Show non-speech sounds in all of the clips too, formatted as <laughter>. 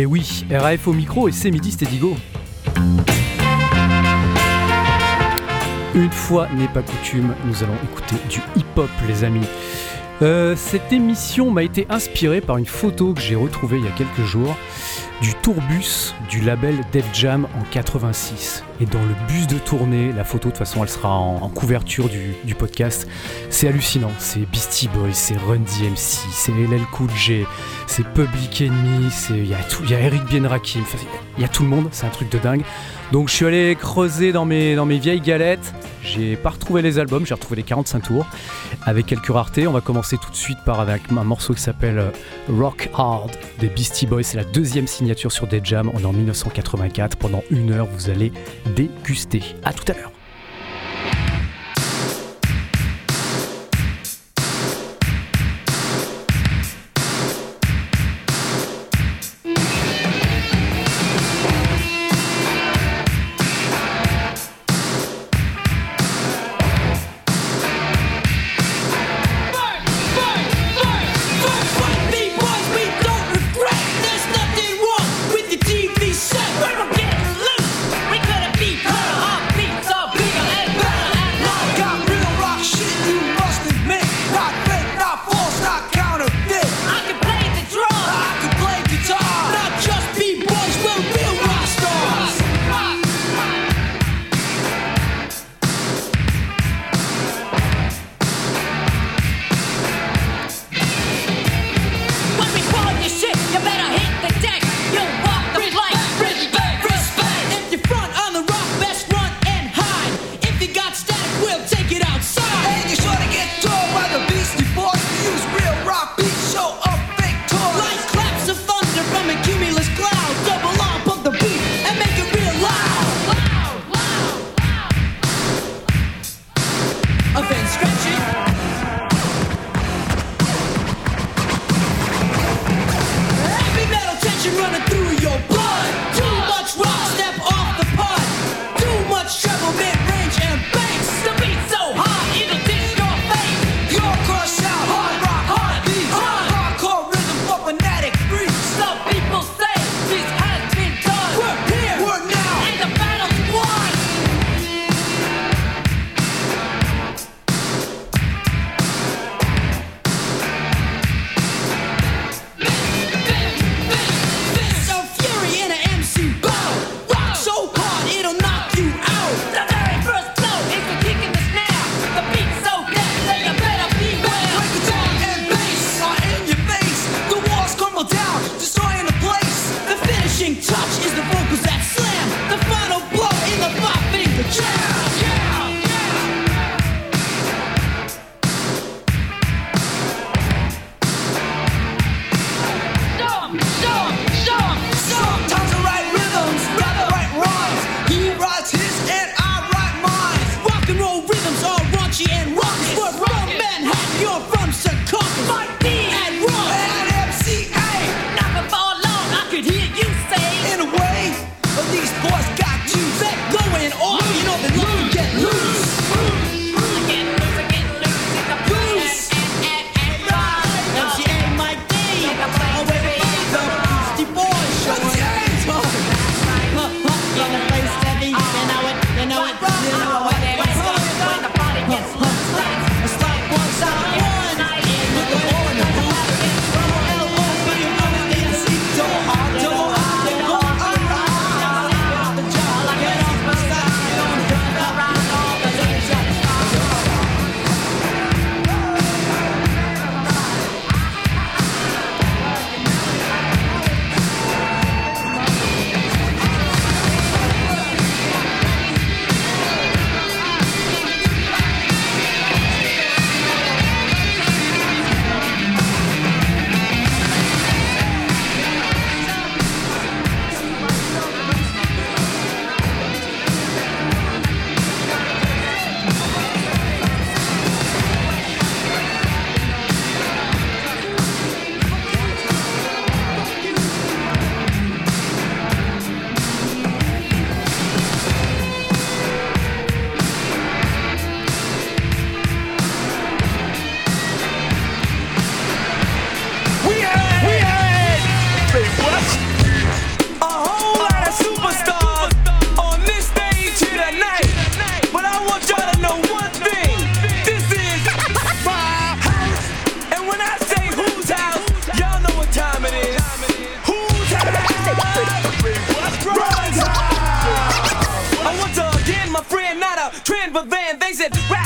Et oui, RAF au micro et c'est midi, c'était Digo. Une fois n'est pas coutume, nous allons écouter du hip-hop, les amis. Euh, cette émission m'a été inspirée par une photo que j'ai retrouvée il y a quelques jours du tourbus du label Def Jam en 86. Et dans le bus de tournée, la photo de toute façon elle sera en, couverture du, podcast. C'est hallucinant, c'est Beastie Boys, c'est Run DMC, c'est LL Cool J, c'est Public Enemy, il y, a Eric Bien Rakim, il y a tout le monde, c'est un truc de dingue. Donc je suis allé creuser dans mes, dans mes vieilles galettes, j'ai pas retrouvé les albums, j'ai retrouvé les 45 tours avec quelques raretés. On va commencer tout de suite par avec un morceau qui s'appelle euh, Rock Hard des Beastie Boys. C'est la deuxième signature sur Dead Jam. On est en 1984. Pendant une heure, vous allez déguster. A tout à l'heure.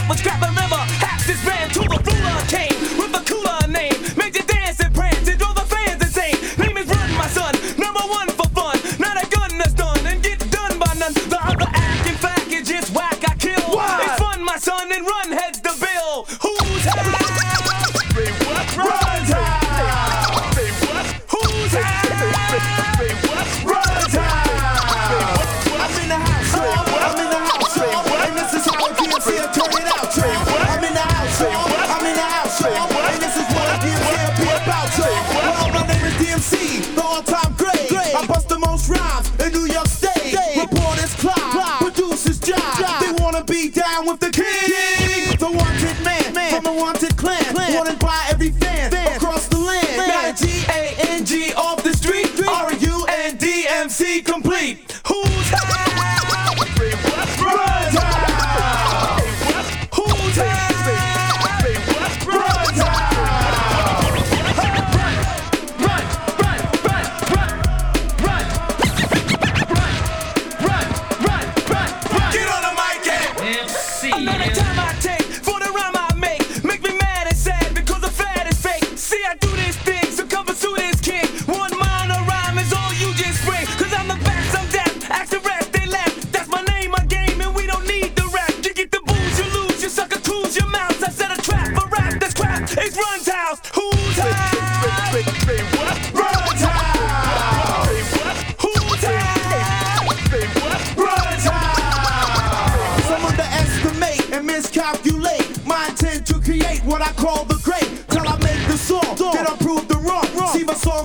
Let's grab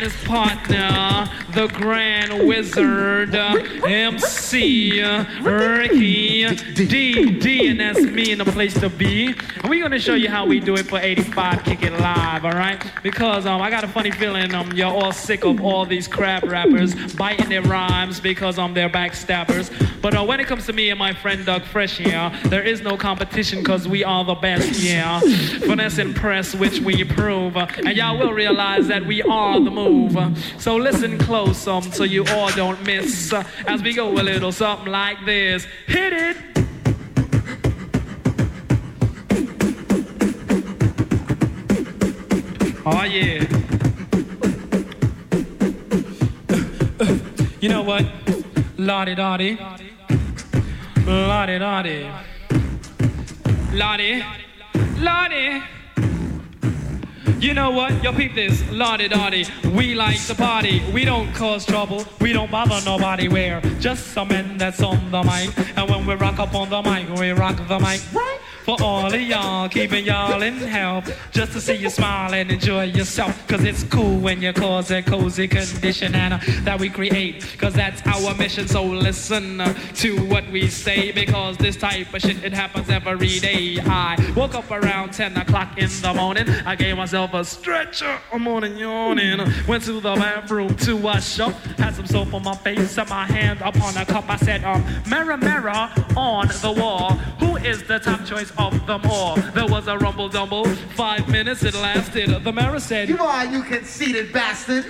his partner, the Grand Wizard, MC Ricky D D, and that's me in the place to be. And we're gonna show you how we do it for 85 Kick It Live, all right? Because um, I got a funny feeling um, you're all sick of all these crap rappers biting their rhymes because um, they're backstabbers. But uh, when it comes to me and my friend Doug Fresh here, there is no competition because we are the best, yeah. Finesse and press, which we prove. and y'all will realize that we are the move. so listen close um, so you all don't miss uh, as we go a little something like this. Hit it! Oh yeah. You know what? La Di Da Di. Lottie Lottie. Lottie. Lottie. You know what? Yo, peep this. La Di Da Di. We like to party. We don't cause trouble. We don't bother nobody. We're just some men that's on the mic. And when we rock up on the mic, we rock the mic. Right? For all of y'all, keeping y'all in health. Just to see you smile and enjoy yourself. Cause it's cool when you cause a cozy condition uh, that we create. Cause that's our mission. So listen uh, to what we say. Because this type of shit, it happens every day. I woke up around 10 o'clock in the morning. I gave myself a stretcher. I'm morning yawning. Went to the bathroom to wash up. Had some soap on my face and my hand upon a cup. I said, um, mirror, mirror on the wall. Who is the top choice of them all. There was a rumble dumble, five minutes it lasted. The mayor said, You are, you conceited bastard.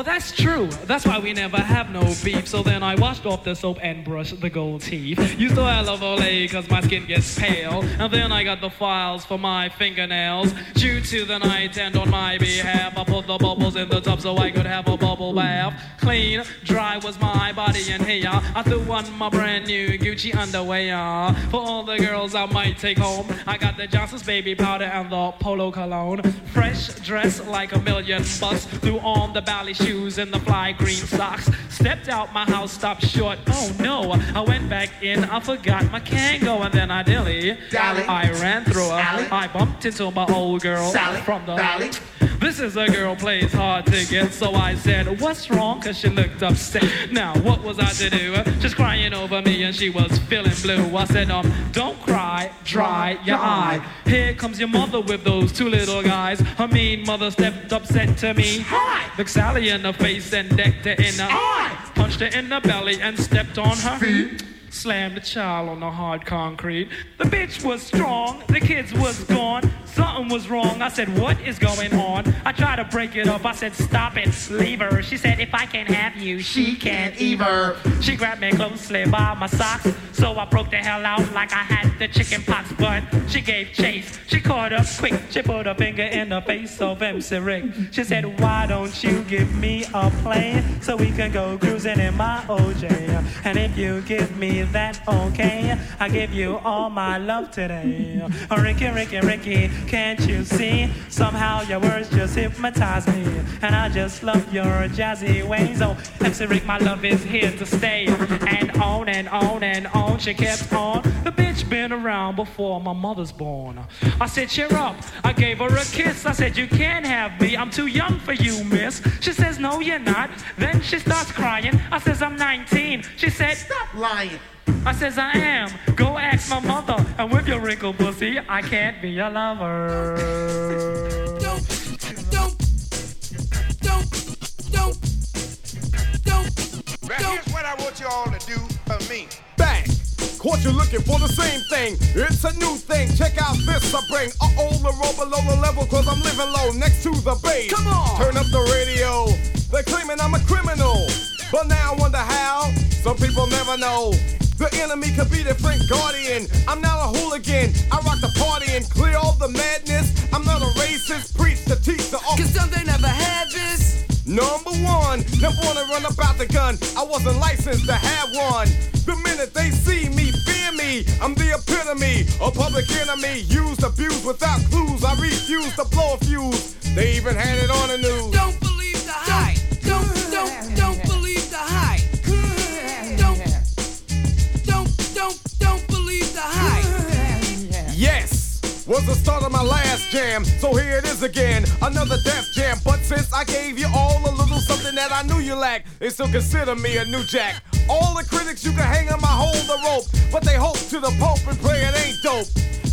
But that's true. That's why we never have no beef. So then I washed off the soap and brushed the gold teeth. Used to Oil of Olay cause my skin gets pale. And then I got the files for my fingernails. Due to the night and on my behalf, I put the bubbles in the tub so I could have a bubble bath. Clean, dry was my body and hair. I threw on my brand new Gucci underwear. For all the girls I might take home, I got the Johnson's baby powder and the polo cologne. Fresh dress like a million bucks. Threw on the Bally shoes and the fly green socks. Stepped out my house, stopped short. Oh no, I went back in, I forgot my Kangol, and then I dilly. Dally. I ran through her. Sally. I bumped into my old girl Sally. from the Sally. This is a girl plays hard to get, so I said, What's wrong? Cause she looked upset. Now, what was I to do? Just crying over me, and she was feeling blue. I said, Um, don't cry, dry your eye. Here comes your mother with those two little guys. Her mean mother stepped up, said to me, Hi. Looked Sally in the face and decked her in the eye. punched her in the belly and stepped on her feet. Slammed the child on the hard concrete. The bitch was strong, the kids was gone. Something was wrong. I said, What is going on? I tried to break it up. I said, Stop it, leave her. She said, If I can't have you, she can't either. She grabbed me closely by my socks. So I broke the hell out like I had the chicken pox. But she gave chase. She caught up quick. She put a finger in the face of MC Rick. She said, Why don't you give me a plane so we can go cruising in my OJ? And if you give me that, okay, I give you all my love today. Ricky, Ricky, Ricky, can't you see? Somehow your words just hypnotize me. And I just love your jazzy ways. Oh, MC Rick, my love is here to stay. And on and on and on, she kept on. The bitch been around before my mother's born. I said, cheer up. I gave her a kiss. I said, you can't have me. I'm too young for you, miss. She says, no, you're not. Then she starts crying. I says, I'm 19. She said, Stop lying. I says I am. Go ask my mother. And with your wrinkled pussy, I can't be your lover. don't, don't, don't, don't, don't, Now don't. here's what I want you all to do for me. bang. Caught you looking for the same thing. It's a new thing. Check out this I bring. Uh oh, the roll below the level, cause I'm living low next to the base. Come on. Turn up the radio. They're claiming I'm a criminal. But now I wonder how. Some people never know. The enemy could be the Frank Guardian. I'm not a hooligan. I rock the party and clear all the madness. I'm not a racist. Preach to teach the Cause some they never had this. Number one, never wanna run about the gun. I wasn't licensed to have one. The minute they see me, fear me. I'm the epitome, a public enemy. Used, abused without clues. I refuse to blow a fuse. They even had it on the news. Don't was the start of my last jam. So here it is again, another Def Jam. But since I gave you all a little something that I knew you lacked, they still consider me a new jack. All the critics you can hang on my hold the rope, but they hope to the Pope and pray it ain't dope.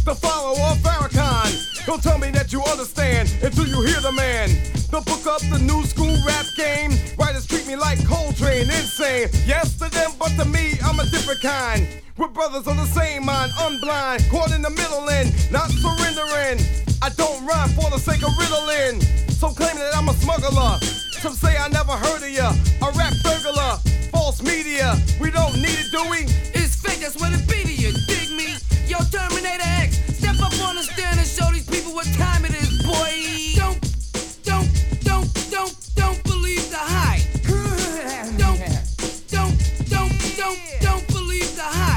The follower of Farrakhan, don't tell me that you understand until you hear the man. The book up the new school rap game. Writers treat me like Coltrane, insane. Yes to them, but to me, I'm a different kind. We're brothers on the same mind, unblind, caught in the middle and not surrendering. I don't rhyme for the sake of riddling. So claim that I'm a smuggler. Some say I never heard of ya. A rap burglar, false media. We don't need it, do we? It's fake, that's what it be to you. Dig me? Yo, Terminator X, step up on the stand and show these people what time it is, boy. Don't, don't, don't, don't, don't believe the hype. Don't, don't, don't, don't, don't believe the hype.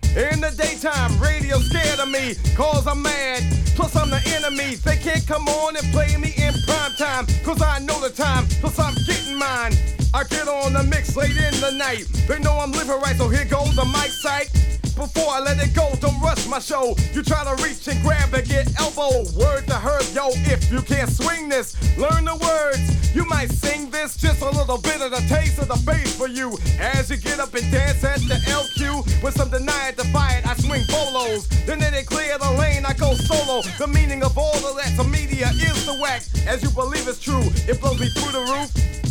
In the daytime, radio scared of me, cause I'm mad. Plus, I'm the enemy. They can't come on and play me in prime time, cause I know the time, plus I'm getting mine. I get on the mix late in the night. They know I'm living right, so here goes the mic sight. Before I let it go. Don't rush my show. You try to reach and grab and get elbow. Word to her, yo. If you can't swing this, learn the words. You might sing this, just a little bit of the taste of the bass for you. As you get up and dance at the LQ with some deny defiant, I swing bolos. Then they clear the lane, I go solo. The meaning of all of that to media is the wax. As you believe it's true, it blows me through the roof.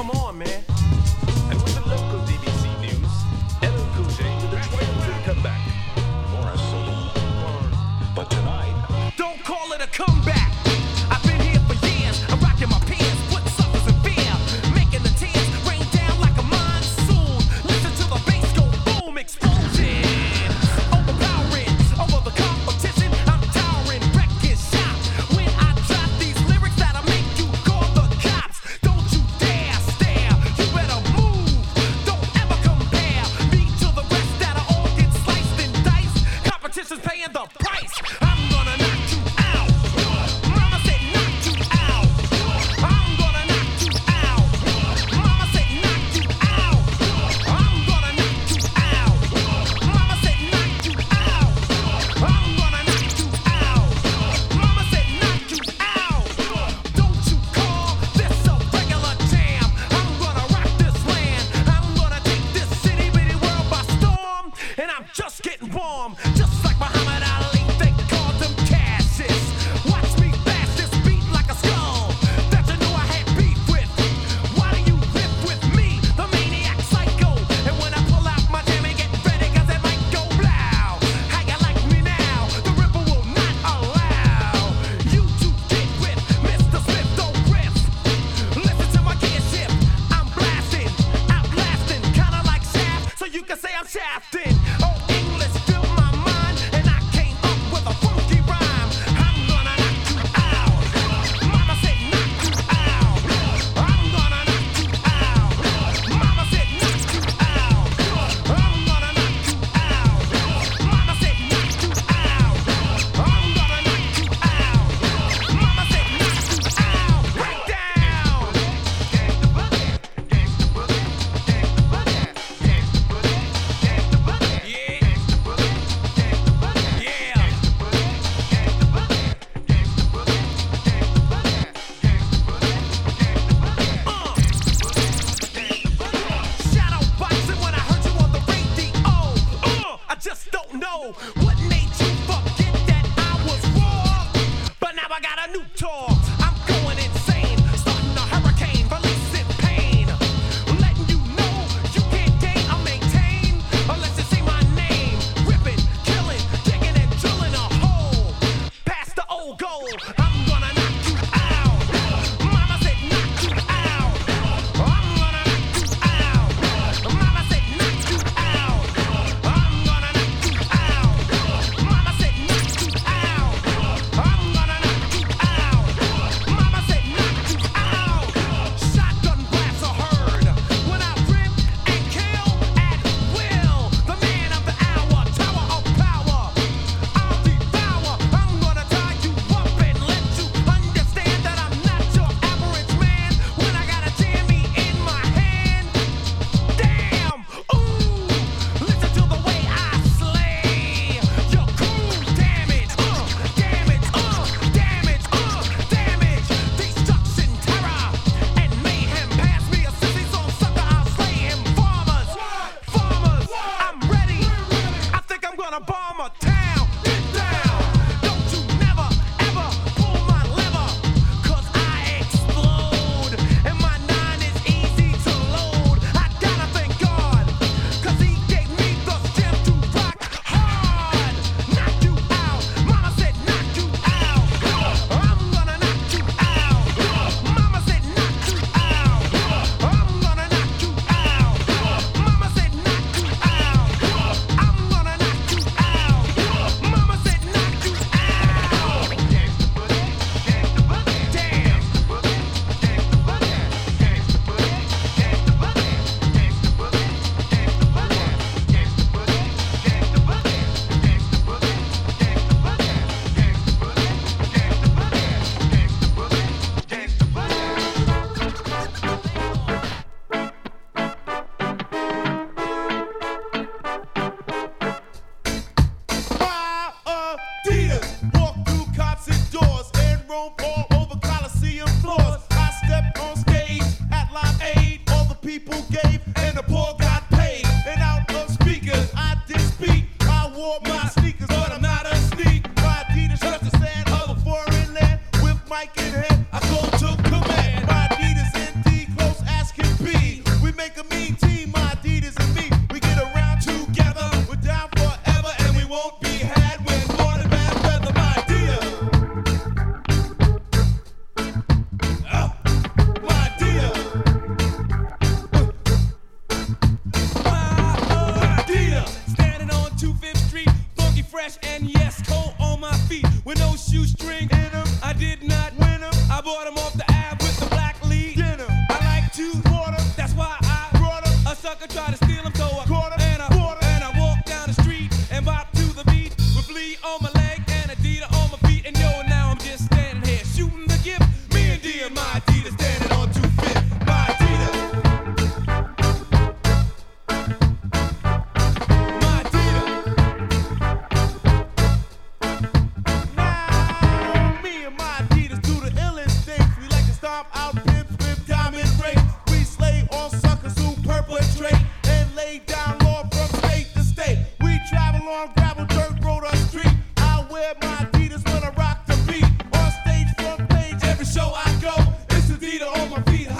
Come on, man. And with the local news, with a triumphant comeback. Morris Solo. But tonight, Don't call it a comeback. on my feet.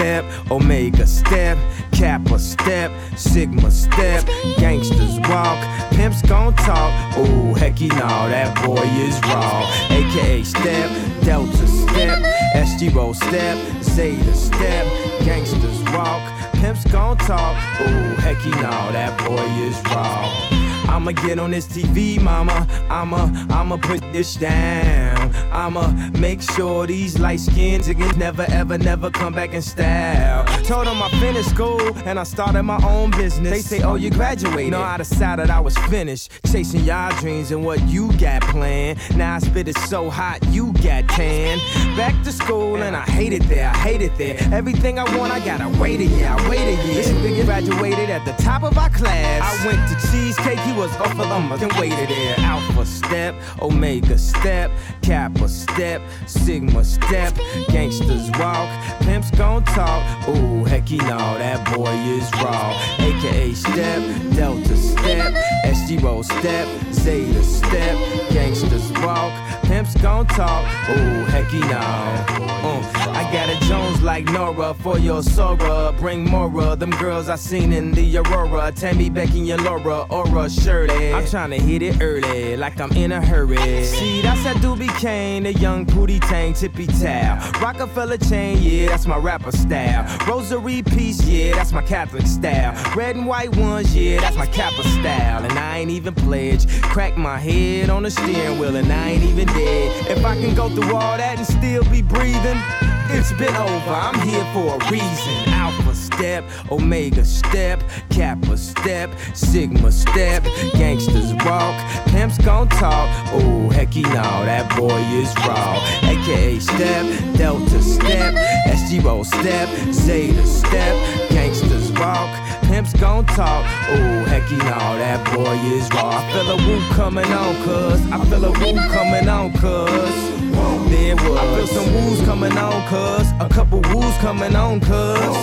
Step, Omega step, Kappa step, Sigma step, gangsters walk, pimps gon' talk. Oh, hecky no, that boy is raw. AKA step, Delta step, SGRho step, Zeta step, gangsters walk, pimps gon' talk. Oh, hecky no, that boy is raw. I'ma get on this TV, mama. I'ma, I'ma put this down. I'ma make sure these light skins niggas never, ever, never come back in style. Told them I finished school and I started my own business. They say, oh, you graduated. No, I decided I was finished. Chasing y'all dreams and what you got planned. Now I spit it so hot, you got tan. Back to school and I hate it there, I hate it there. Everything I want, I gotta wait a year, I wait a year. This nigga graduated at the top of our class. I went to cheesecake, he was off of them, and waited there. Alpha step, Omega step, Kappa step, Sigma step. Gangsters walk, pimps gon' talk. Ooh, hecky no, that boy is raw. AKA step, Delta step, SGRho step, Zeta step. Gangsters walk, pimps gon' talk. Ooh, hecky no. Uh, I got a Jones like Nora for your Sora. Bring more them girls I seen in the Aurora. Tammy, Becky, and your Laura, Aura, Shirley. I'm tryna hit it early, like I'm in a hurry. See, that's that Doobie Kane, the young Pootie Tang, tippy towel. Roc-A-Fella chain, yeah, that's my rapper style. Rosary piece, yeah, that's my Catholic style. Red and white ones, yeah, that's my Kappa style. And I ain't even pledged. Crack my head on the steering wheel, and I ain't even dead. If I can go through all that and still be breathing. It's been over, I'm here for a reason. Alpha step, Omega step, Kappa step, Sigma step, gangsters walk, pimps gon' talk. Oh, hecky no, that boy is raw. AKA step, Delta step, SGRho step, Zeta step, gangsters walk, pimps gon' talk. Oh, hecky no, that boy is raw. I feel a woo coming on, cuz. I feel a woo coming on, cuz. There was. I feel some woos coming on, cuz. A couple woos coming on, cuz.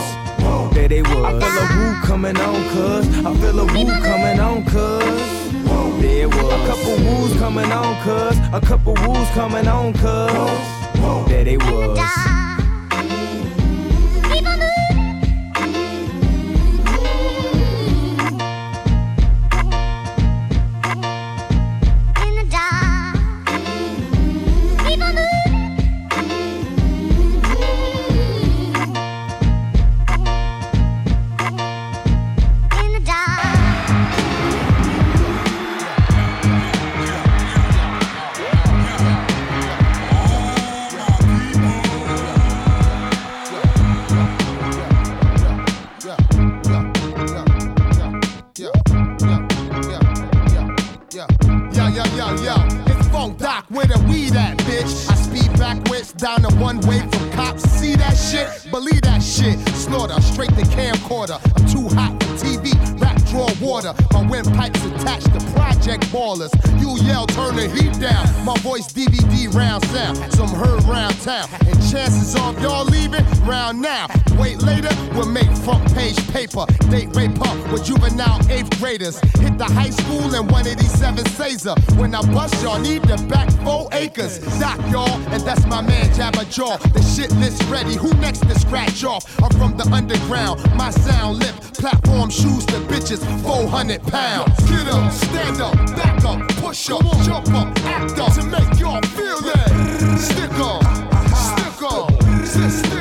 There they was. I feel a woo coming on, cuz. I feel a woo coming on, cuz. There was. A couple woos coming on, cuz. A couple woos coming on, cuz. There they was. I bust, y'all need the back four acres. Doc, y'all, and that's my man Jabba Jaw. The shit list ready. Who next to scratch off? I'm from the underground. My sound lip. Platform shoes to bitches. 400 pounds. Get up, stand up, back up, push up, jump up, act up to make y'all feel that. Stick up, stick up, stick, stick up, stick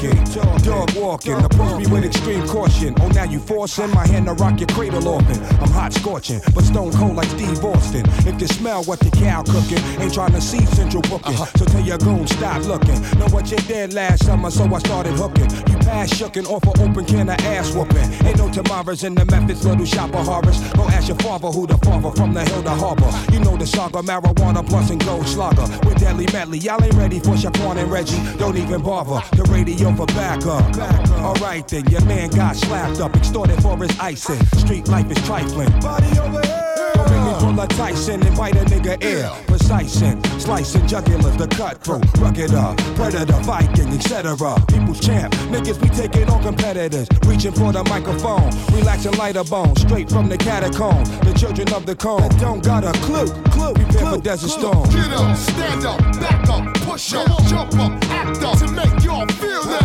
talking, dog walking. Approach me with extreme caution. Oh, now you forcing my hand to rock your cradle open. I'm hot scorching, but stone cold like Steve Austin. If you smell what the cow cooking, ain't trying to see central booking. Uh-huh. So tell your goon stop looking. Know what you did last summer, so I started hooking. You pass shooking off an open can of ass whooping. Ain't no tomorrows in the Memphis little shop of horrors. Go ask your father who the father from the hill to harbor. You know the saga, marijuana plus and gold slugger. With deadly medley, y'all ain't ready for Shaquan and Reggie. Don't even bother. The radio for backup. Alright then, your man got slapped up, extorted for his icing. Street life is trifling. Body over here. Don't make me pull a Tyson and bite a nigga ear. Precising, slicing jugulars, the cutthroat, rugged up, predator, Viking, etc. People's champ, niggas be taking on competitors, reaching for the microphone, relaxing lighter bones, straight from the catacomb. The children of the cone don't got a clue, clue. Prepare for desert storm. Get up, stand up, back up, push up, jump up, act up to make y'all feel that.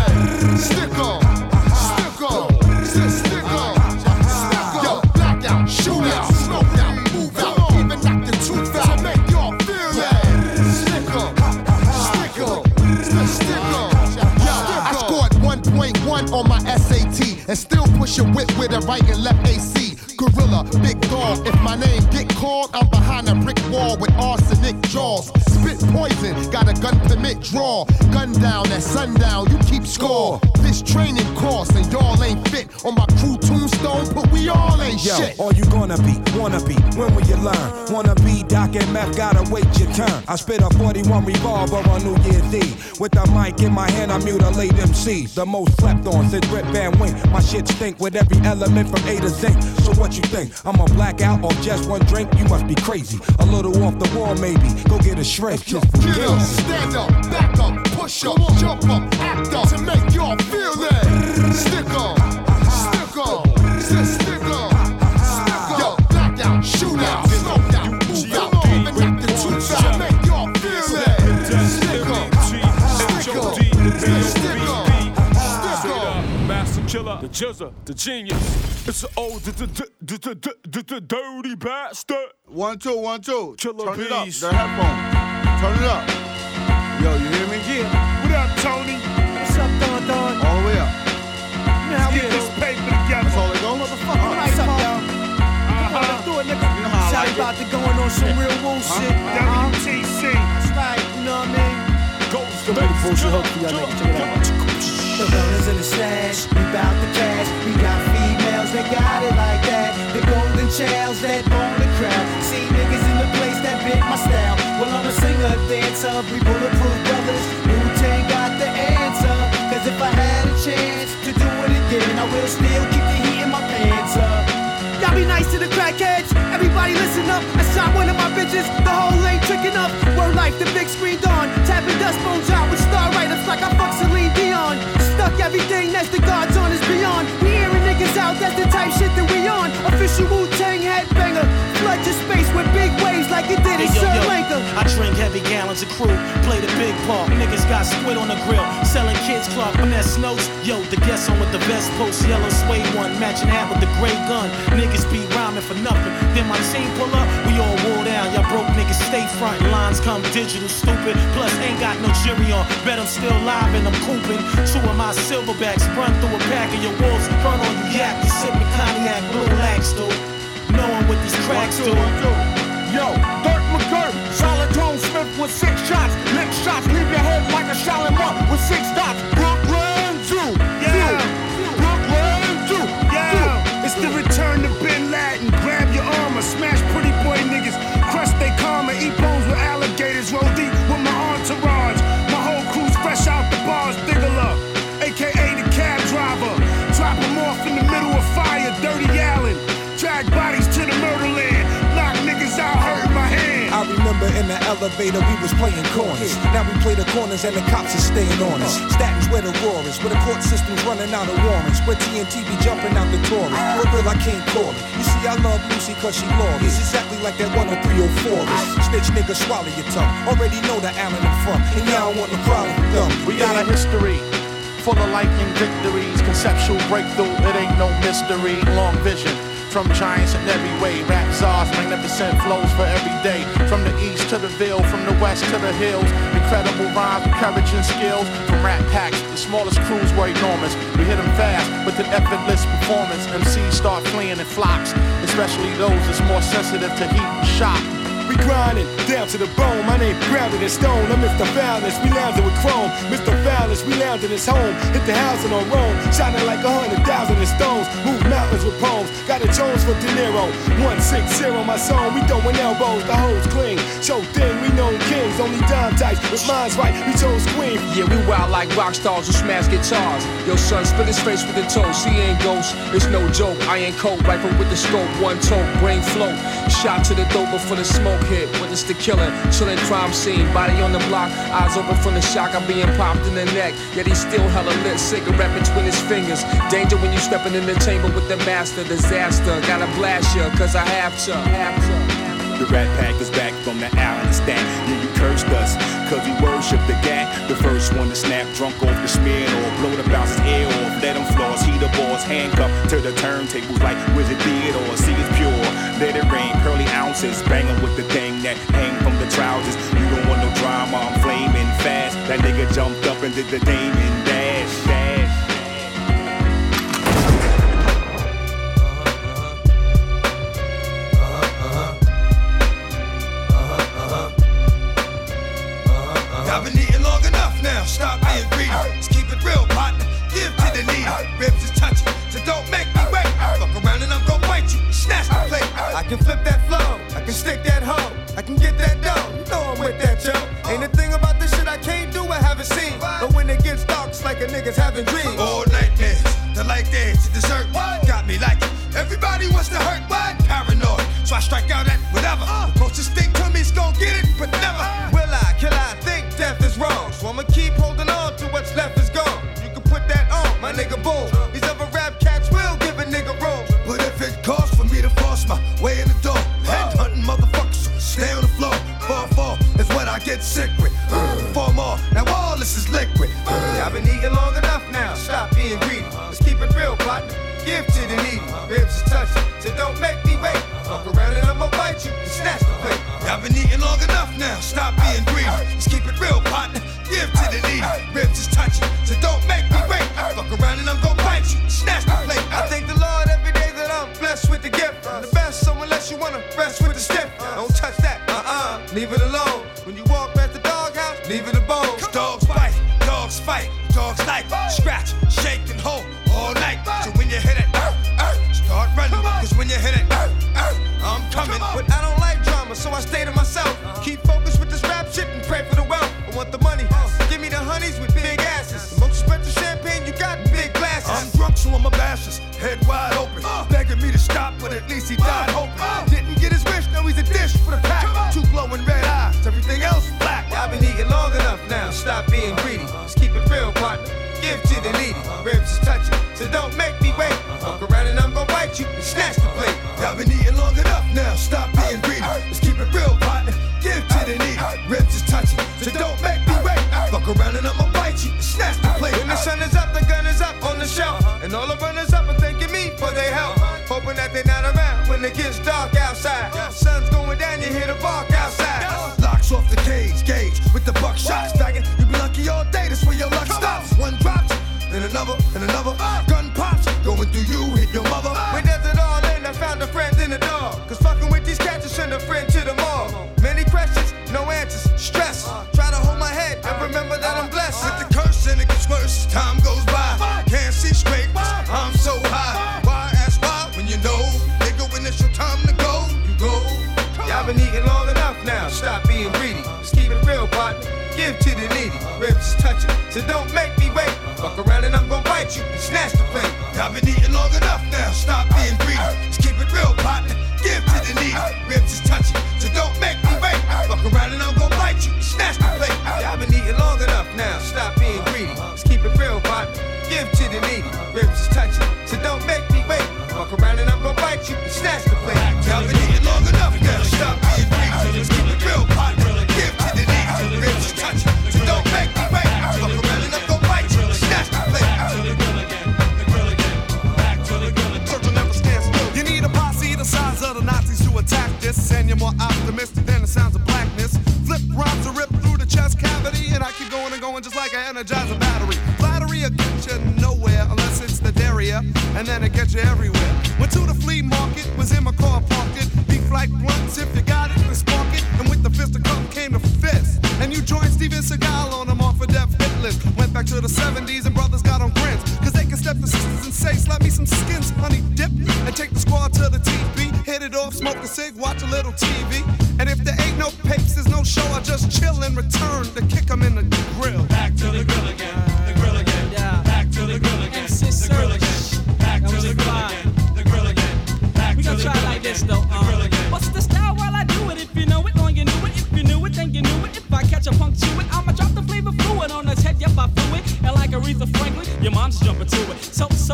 And still push a whip with a right and left AC. Gorilla, big dog. If my name get called, I'm behind a brick wall with arsenic jaws. Spit poison, got a gun permit draw. Gun down at sundown, you keep score. This training course and y'all ain't fit on my crew tombstone, but we all ain't Yo, shit. all you gonna be, wanna be, when will you learn? Wanna be Doc and Meth, gotta wait your turn. I spit a 41 revolver on New Year's Eve. With the mic in my hand, I mutilate MCs. The most slept on since Rip Van Wink. My shit stink with every element from A to Z. So what you think? I'm a blackout off just one drink? You must be crazy. A little off the wall, maybe. Go get a shrink. Just Get up, stand up, back up, push up, jump up, act up to make y'all feel that. Stick up, stick up, stick up, The jizzer, the genius. It's an old d- d- d- d- d- d- dirty bastard. One, two, one, two. Killer Turn it up, the headphone. Turn it up. Yo, you hear me? Yeah. What up, Tony? What's up, Don Don? All the way up. You know how we get this paper together. That's all it goes? Motherfucker, what's up, y'all? Uh-huh. You know how I like about it. to go on some real. Uh-huh. WTC. That's right, you know what I mean? Goes the Bullshit. Check it out. The runners in the stash, we bout the cash. We got females that got it like that. The golden childs that own the crowd. See niggas in the place that bit my style. Well, I'm a singer, dancer, we bulletproof brothers. Wu Tang got the answer. Cause if I had a chance to do it again, I will still keep the heat in my pants up. Y'all be nice to the crackheads. Everybody listen up. I shot one of my bitches. The whole ain't tricking up. Word like the big screen dawn. Heavy gallons crew, play the big part. Niggas got squid on the grill, selling kids clock, finesse notes. Yo, the guest on with the vest post, yellow suede one, matching hat with the gray gun. Niggas be rhyming for nothing. Then my team pull up, we all wore down. Y'all broke niggas stay front, lines come digital, stupid. Plus ain't got no jury on, bet I'm still live and I'm cooping. Two of my silverbacks run through a pack of your wolves, front on you yak, you sipping cognac, blue lax, dude. Knowing what these cracks do. Yo, Solid tone Smith with six shots. Lick shots, leave your head like a Shalimar with six dots. Brooklyn Zoo. Yeah. Brooklyn Zoo. Yeah. It's the return to Bin Laden. Grab your armor, smash pretty boy niggas In the elevator, we was playing corners. Now we play the corners and the cops are staying on us. Staten where the roar is, where the court system's running out of warrants. Where TNT be jumping out the Taurus. For real, I can't call it. You see, I love Lucy cause she lawless. Exactly like that 10304 is. Snitch nigga, swallow your tongue. Already know the Allen I'm from. And y'all want no problem with them. We got a history full of lightning victories, conceptual breakthrough. It ain't no mystery. Long vision from giants in every way. Rap czars, magnificent flows for every day. From the east to the ville, from the west to the hills. Incredible rhymes courage and skills. From rap packs, the smallest crews were enormous. We hit them fast with an effortless performance. MCs start fleeing in flocks, especially those that's more sensitive to heat and shock. We grinding down to the bone. My name grounded in stone. I'm Mr. Foulness. We lounging with chrome. Mr. Foulness. We lounging his home. Hit the housing on Rome. Shining like a hundred thousand in stones. Move mountains with poems. Got a Jones for De Niro. One six zero. My song. We throwing elbows. The hoes cling. Show thing. We known kings. Only dime types. With minds right. We chose queen. Yeah, we wild like rock stars who smash guitars. Yo, son, split his face with the toast. He ain't ghost. It's no joke. I ain't cold. Rifle with the scope. One toe. Brain float. Shot to the dope before the smoke hit. Witness the killing. Chilling crime scene. Body on the block. Eyes open from the shock. I'm being popped in the neck. Yet he's still hella lit. Cigarette between his fingers. Danger when you stepping in the chamber with the master. Disaster. Gotta blast ya. Cause I have to. The Rat Pack is back from the island stack. Yeah, you cursed us, cause we worship the gat. The first one to snap, drunk off the smear or blow the bouncer's ear off. Let them floss, heat the balls, handcuffed to the turntables like Wizard Theodore. See let it rain, Curly ounces. Banging with the thing that hang from the trousers. You don't want no drama, I'm flaming fast. That nigga jumped up and did the Damon dash, dash. I've been eating long enough now. Stop being greedy. Let's keep it real, partner. Give to the needy. Ribs is touching, so don't make me wait. Fuck around and I'm gonna bite you. Snatch the plate. I can flip that flow. I can stick that hoe. I can get that dough. You know I'm with that, yo. Ain't a thing about this shit I can't do. I haven't seen. But when it gets dark, it's like a nigga's having dreams. All nightmares. The light dance to dessert. Got me like it. Everybody wants to hurt. What? Paranoid. So I strike out at whatever. Uh. The closest thing another, and another. Ah, Gun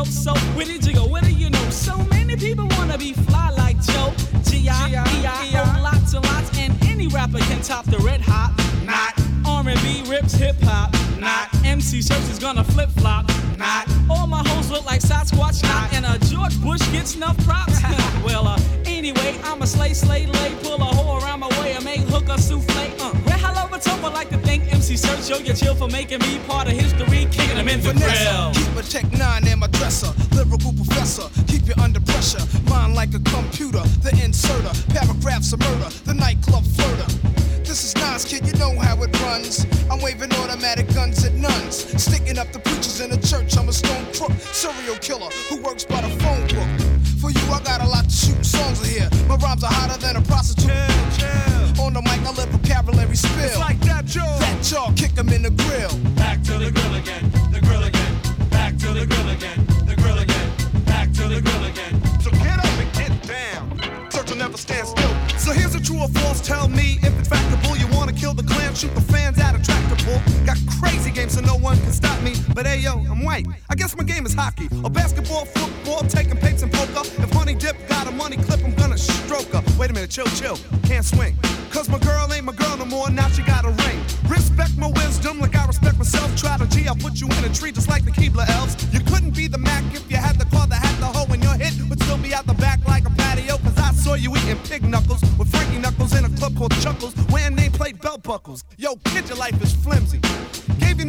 so with it, jiggle, what do you know? So many people wanna be fly like Joe. G.I. E.I. lots and lots, and any rapper can top the red hot. Not R&B rips hip hop. Not MC shirts is gonna flip flop. Not all my hoes look like Sasquatch. Not and a George Bush gets enough props. <laughs> well, uh, anyway, I'm a slay, slay, lay, pull a hoe around my way and make hook a souffle. Uh, red hello, what's up? I like to thank MC Serch. Yo, you chill for making me part of history. Kicking him in the grill. Keep a check nine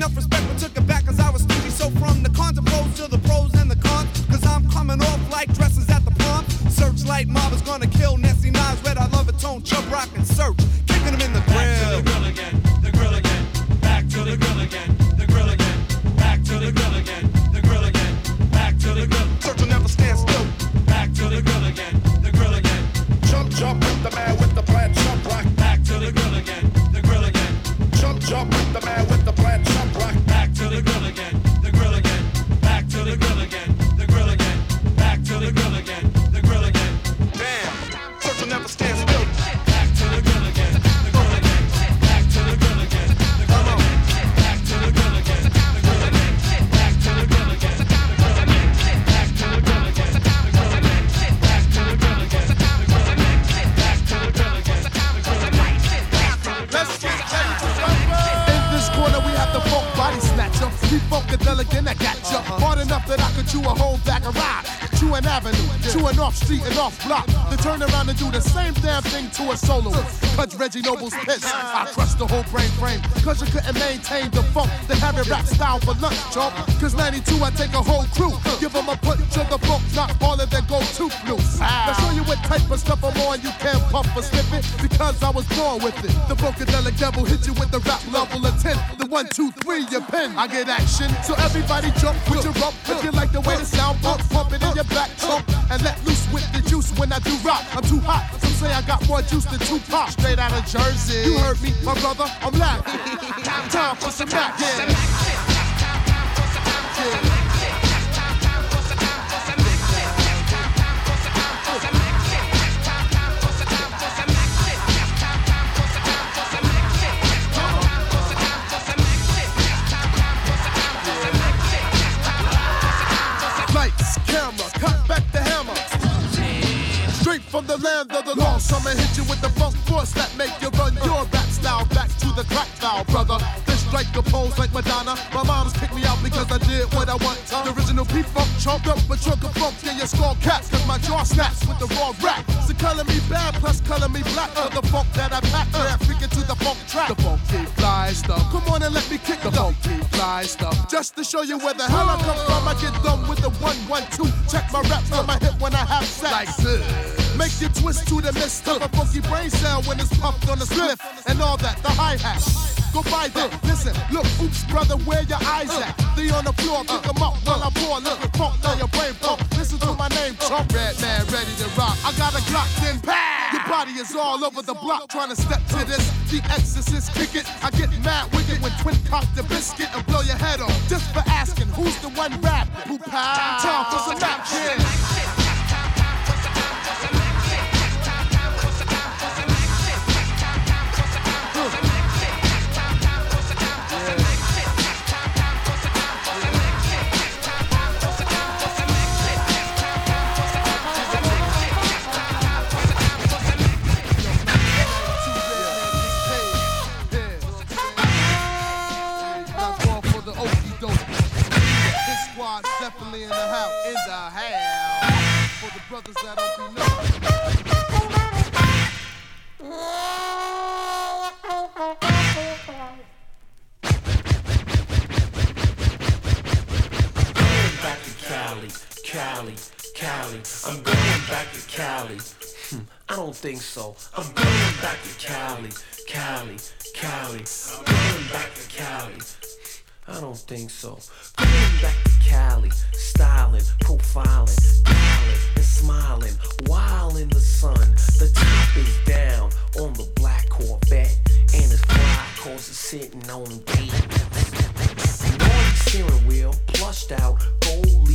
enough respect, but took it back cause I was stingy. So from the cons and pros to the pros and the cons, cause I'm coming off like dresses at the prom. Searchlight mob is gonna kill Nasty Nas, Red Hot Lover Tone, Chubb Rock, and Serch. Reggie Noble's piss. I crushed the whole brain frame, cause you couldn't maintain the funk, the heavy rap style for lunch, chump. Cause 92, I take a whole crew, give them a punch of the funk, not of them go to loose. Now show you what type of stuff I'm on, you can't puff or sniff it, because I was born with it. The Brokadelic devil hit you with the rap level of 10, the one, two, three, your pen. I get action, so everybody jump with your rump, if you like the way the sound bumps. More juice two Tupac, straight out of Jersey. You heard me, my brother, I'm laughing. <laughs> time, time for some action. Yeah. The original P-Funk chomped up a trunk of funk. Yeah, your skull caps, cause my jaw snaps with the raw rap. So color me bad, plus color me black for the funk that I pack. Yeah, freaking to the funk track. The funky fly stuff. Come on and let me kick the funky fly stuff. Just to show you where the hell I come from, I get done with the one, one, two. Check my raps on my hip when I have sex. Like this. Make you twist to the mist of a funky brain cell when it's pumped on the spliff and all that, the hi hat. Go by that. Listen, look, oops, brother, where your eyes at? They on the floor, pick uh, 'em up while uh, I pour. Look at pump, now your brain pump. Uh, Listen to my name, Trump. Redman, ready to rock. I got a Glock, then pow. Your body is all over the block trying to step to this. The exorcist kick it. I get mad wicked when twin cock the biscuit and blow your head off. Just for asking, who's the one rap? Who pow? Time for some action. Think so. I'm going back to Cali, Cali, Cali. I'm going back to Cali. I don't think so. Going back to Cali, styling, profiling, dialing, and smiling, while in the sun. The top is down on the black Corvette, and it's fly cause it's sitting on gate. Naughty steering wheel, plushed out, gold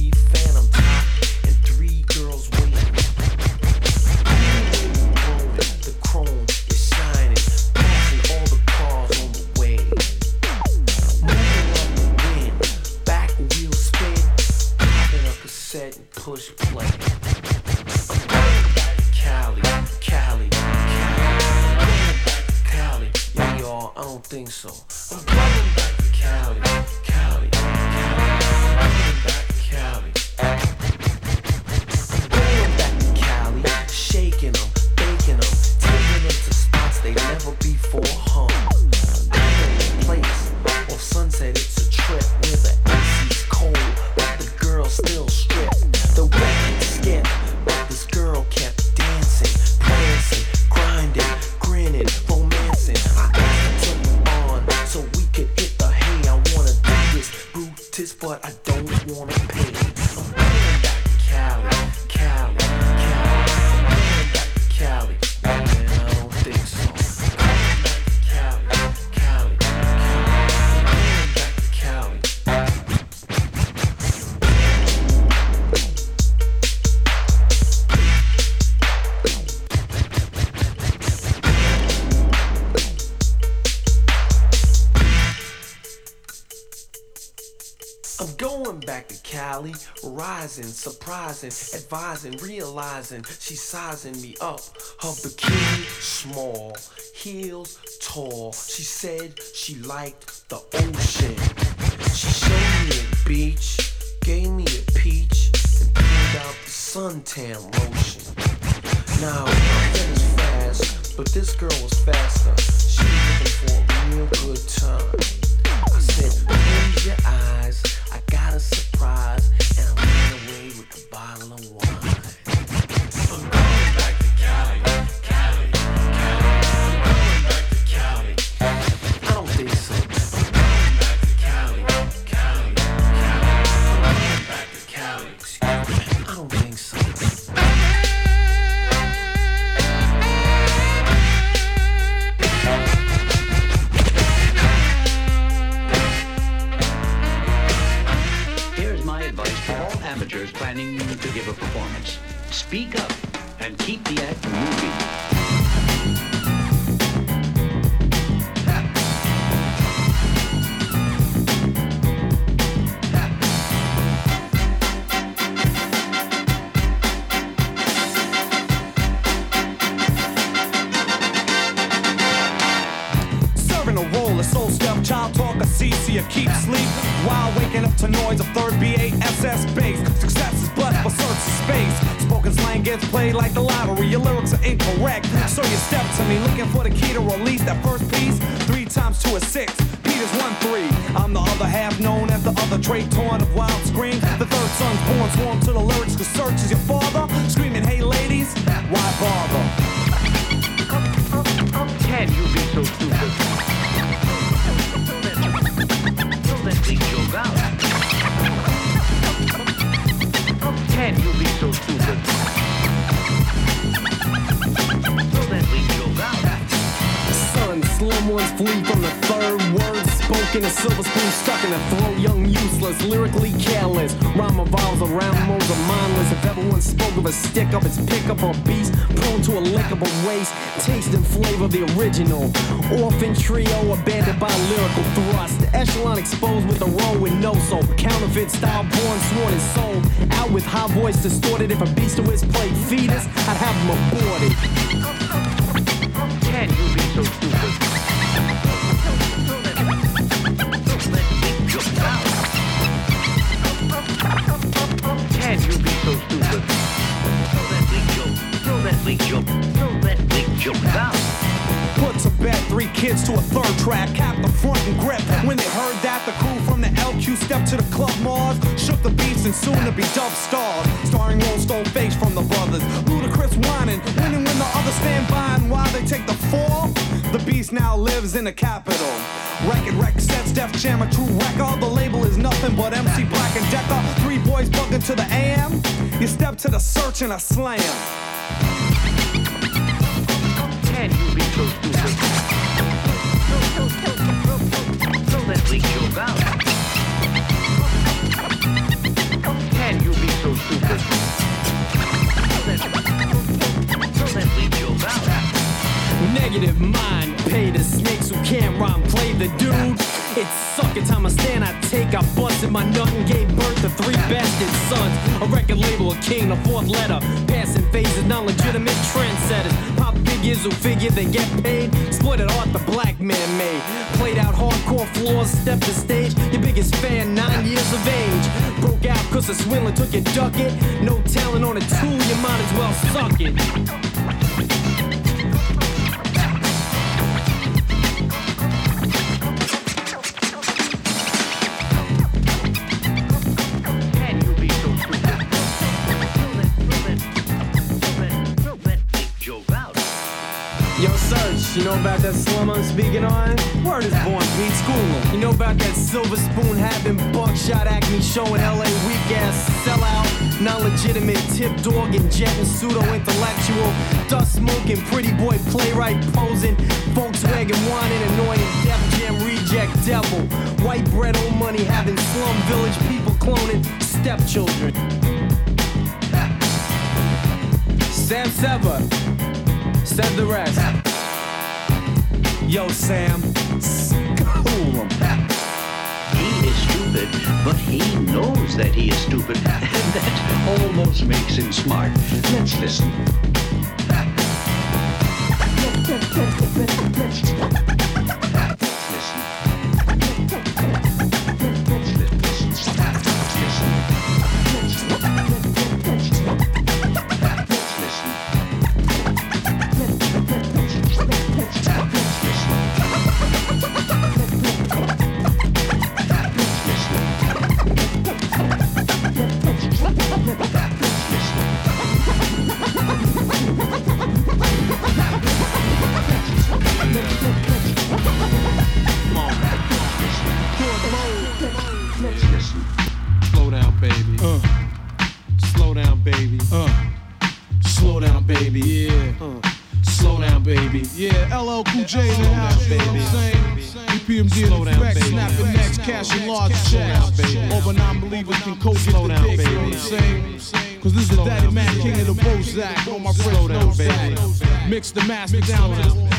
think so. Cali, rising, surprising, advising, realizing she's sizing me up. Her bikini small, heels tall. She said she liked the ocean. She showed me a beach, gave me a peach, and pulled out the suntan lotion. Now I read as fast, but this girl was faster. She was looking for a real good time. I said, close your eyes. I got a surprise, and I ran away with a bottle of wine. Performance. Speak up and keep the act moving. Serving a role, a soul stuff, child talk, a CC, keep sleep. Wild rocking up to noise of third BASS played like the lottery. Your lyrics are incorrect, so you step to me looking for the key to release that first piece. Three times two is six. Peter's one three. I'm the other half known as the other trait torn of wild screams. The third son's born swarm to the lyrics cause search is your father. Screaming, hey ladies, why bother? Can you be so stupid? Can you be so stupid? Slim ones flee from the third word spoken. A silver spoon stuck in the throat. Young, useless, lyrically careless. Rhyme revolves around modes of mindless. If everyone spoke of a stick up, it's pick up or a beast. Prone to a lickable waste. Taste and flavor the original. Orphan trio abandoned by lyrical thrust. The echelon exposed with a roll with no soul. Counterfeit style born, sworn and sold. Out with high voice distorted. If a beast of his played fetus, I'd have him aborted. Can you be so stupid? Out. Put to bed three kids to a third track, cap the front and grip. When they heard that, the crew from the LQ stepped to the club Mars, shook the beats and soon to be dub stars. Starring Lone Stone Face from the brothers, Ludacris whining, winning when the others stand by and while they take the fall. The beast now lives in the capital. Wreck Record Rec sets Def Jam a true record. The label is nothing but MC Black and Decker. Three boys bugging to the AM. You step to the Serch and a slam. Can you be so stupid? So let out. Negative mind, pay the snakes who can't rhyme, play the dude. It's sucking time I stand, I take, I busted my nut and gave birth to three bastard sons. A record label, a king, a fourth letter. Who figure they get paid. Exploited art the black man made. Played out hardcore floors, stepped the stage. Your biggest fan, nine years of age. Broke out cause a swindler took your ducket. No talent on a tool, you might as well suck it. Slum I'm speaking on? Word is born, Pete Schooler. You know about that silver spoon having buckshot acne showing LA weak ass sellout, non legitimate tip dog and jet and pseudo intellectual, dust smoking, pretty boy playwright posing, Volkswagen whining, annoying Def Jam reject devil, white bread old money having slum village people cloning stepchildren. Sam Sever said the rest. Yo, Sam, school 'em. He is stupid, but he knows that he is stupid, and that almost makes him smart. Let's listen. Mix the master down to the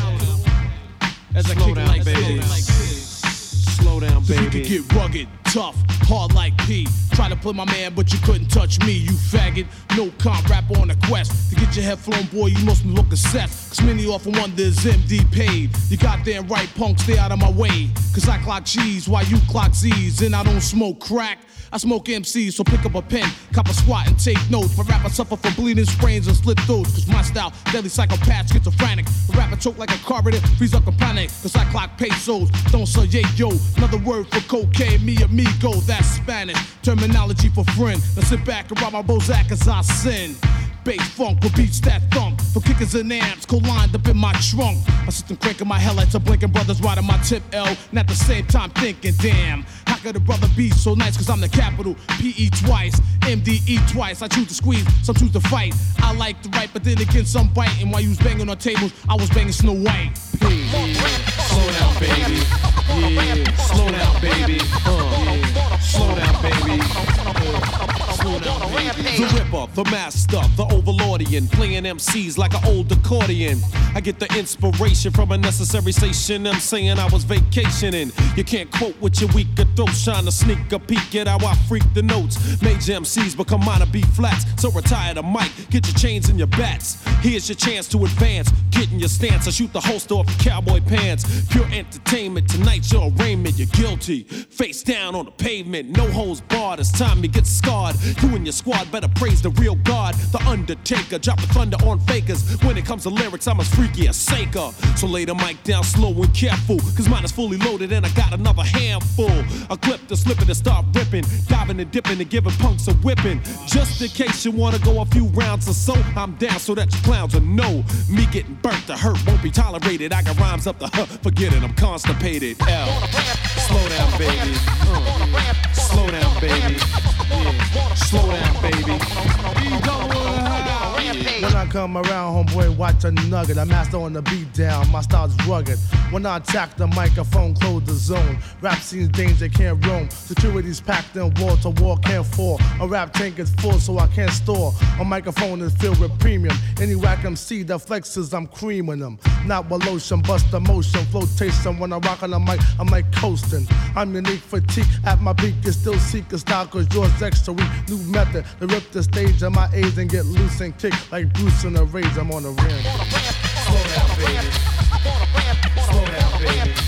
as I Slow kick it down, like baby. Slow down, So baby. can get rugged, tough, hard like P. Try to play my man, but you couldn't touch me, you faggot. No comp rapper on a quest. To get your head flown, boy, you must be looking set. Cause many often wonder is MD paid. You goddamn right, punk, stay out of my way. Cause I clock G's while you clock Z's. And I don't smoke crack. I smoke MCs, so pick up a pen, cop a squat and take notes. For rapper suffer from bleeding sprains and slit throats. Cause my style, deadly psychopath, schizophrenic. A rapper choke like a carburetor, freeze up and panic. Cause I clock pesos, don't say yeah yo. Another word for cocaine, me amigo, that's Spanish. Terminology for friend. Now sit back and rob my Bozak as I sin. Bass funk with beats that thump. For kickers and amps, co-lined up in my trunk. My system cranking my headlights, a blinking brothers riding my tip L. And at the same time thinking, damn, how could a brother be so nice? Cause I'm the capital, PE twice, MDE twice. I choose to squeeze, some choose to fight. I like to write, but then again, some bite. And while you was banging on tables, I was banging Snow White. P. Slow down, baby. Yeah, slow down, baby. The Ripper, the Master, the Overlordian, playing MCs like an old accordion. I get the inspiration from a necessary station. I'm saying I was vacationing. You can't quote with your weaker throat, trying to sneak a peek at how I freak the notes. Major MCs become minor B flats, so retire the mic, get your chains and your bats. Here's your chance to advance, get in your stance. I shoot the holster off your cowboy pants. Pure entertainment, tonight's your arraignment. You're guilty, face down on the pavement, no holes barred. It's time you get scarred. You and your squad better praise the real God, the Undertaker. Dropping thunder on fakers. When it comes to lyrics, I'm as freaky as Saker. So lay the mic down slow and careful, cause mine is fully loaded and I got another handful. I clip the slipping and start ripping, diving and dipping and giving punks a whipping. Just in case you wanna go a few rounds or so, I'm down so that you clowns will know. Me getting burnt, the hurt won't be tolerated. I got rhymes up the huh, forget it, I'm constipated. L. Slow down, baby. Uh, slow down, baby. Yeah. Slow down, baby. When I come around, homeboy, watch a nugget. I master on the beat down, my style's rugged. When I attack the microphone, close the zone. Rap scene's danger, can't roam. Security's packed in wall to wall, can't fall. A rap tank is full, so I can't store. A microphone is filled with premium. Any whack MC that flexes, I'm creaming them. Not with lotion, bust the motion, flotation. When I rock on the mic, I'm like coasting. I'm unique fatigue at my peak, you still seek a style, cause yours extra weak. New method to rip the stage of my age and get loose and kick like Bruce in the rage. I'm on the rim. Slow down, baby. Slow down, baby.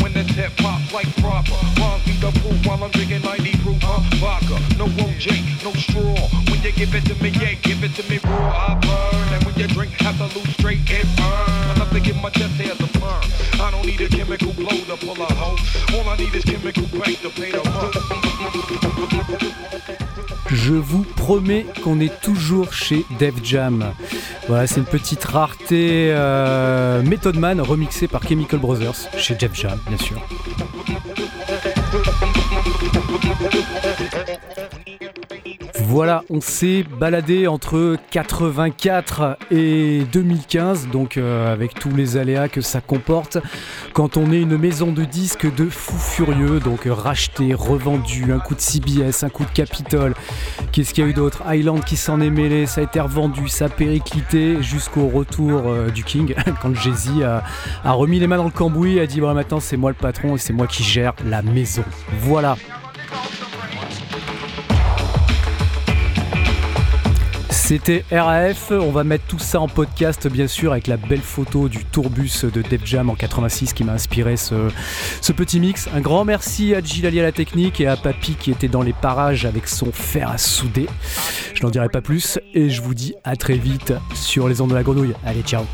When like proper. The proof while I'm drinking 90 proof, huh? Vodka, no straw. When you give it to me, give it to me don't need a chemical blow to pull a. All I need is chemical to Je vous promets qu'on est toujours chez Def Jam. Voilà, c'est une petite rareté euh, Method Man remixée par Chemical Brothers chez Def Jam, bien sûr. Voilà, on s'est baladé entre 84 et 2015, donc euh, avec tous les aléas que ça comporte. Quand on est une maison de disques de fous furieux, donc racheté, revendu, un coup de CBS, un coup de Capitol. Qu'est-ce qu'il y a eu d'autre? Island qui s'en est mêlé, ça a été revendu, ça a périclité jusqu'au retour euh, du King, <laughs> quand Jay-Z a, a remis les mains dans le cambouis, a dit bon maintenant c'est moi le patron et c'est moi qui gère la maison. Voilà. C'était RAF, on va mettre tout ça en podcast bien sûr avec la belle photo du tourbus de Def Jam en 86 qui m'a inspiré ce, ce petit mix. Un grand merci à Gilali à la technique et à Papy qui était dans les parages avec son fer à souder. Je n'en dirai pas plus et je vous dis à très vite sur les ondes de la grenouille. Allez ciao